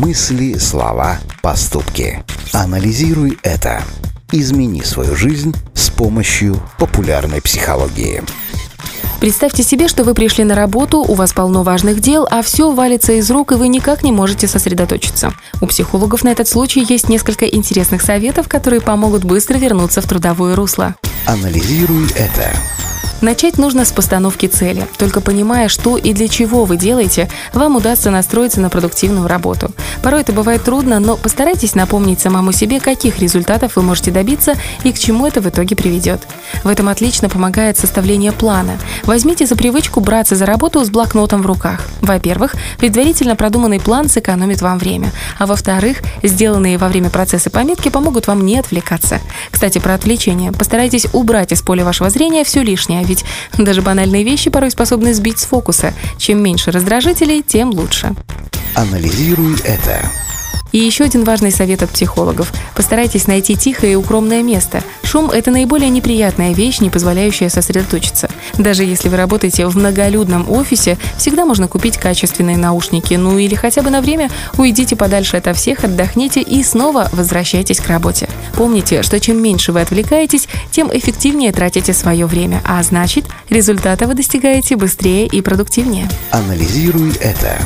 Мысли, слова, поступки. Анализируй это. Измени свою жизнь с помощью популярной психологии. Представьте себе, что вы пришли на работу, у вас полно важных дел, а все валится из рук, и вы никак не можете сосредоточиться. У психологов на этот случай есть несколько интересных советов, которые помогут быстро вернуться в трудовое русло. Анализируй это. Начать нужно с постановки цели. Только понимая, что и для чего вы делаете, вам удастся настроиться на продуктивную работу. Порой это бывает трудно, но постарайтесь напомнить самому себе, каких результатов вы можете добиться и к чему это в итоге приведет. В этом отлично помогает составление плана. Возьмите за привычку браться за работу с блокнотом в руках. Во-первых, предварительно продуманный план сэкономит вам время. А во-вторых, сделанные во время процесса пометки помогут вам не отвлекаться. Кстати, про отвлечение. Постарайтесь убрать из поля вашего зрения все лишнее, ведь даже банальные вещи порой способны сбить с фокуса. Чем меньше раздражителей, тем лучше. Анализируй это. И еще один важный совет от психологов. Постарайтесь найти тихое и укромное место. Шум – это наиболее неприятная вещь, не позволяющая сосредоточиться. Даже если вы работаете в многолюдном офисе, всегда можно купить качественные наушники, ну или хотя бы на время уйдите подальше ото всех, отдохните и снова возвращайтесь к работе. Помните, что чем меньше вы отвлекаетесь, тем эффективнее тратите свое время, а значит, результата вы достигаете быстрее и продуктивнее. Анализируй это.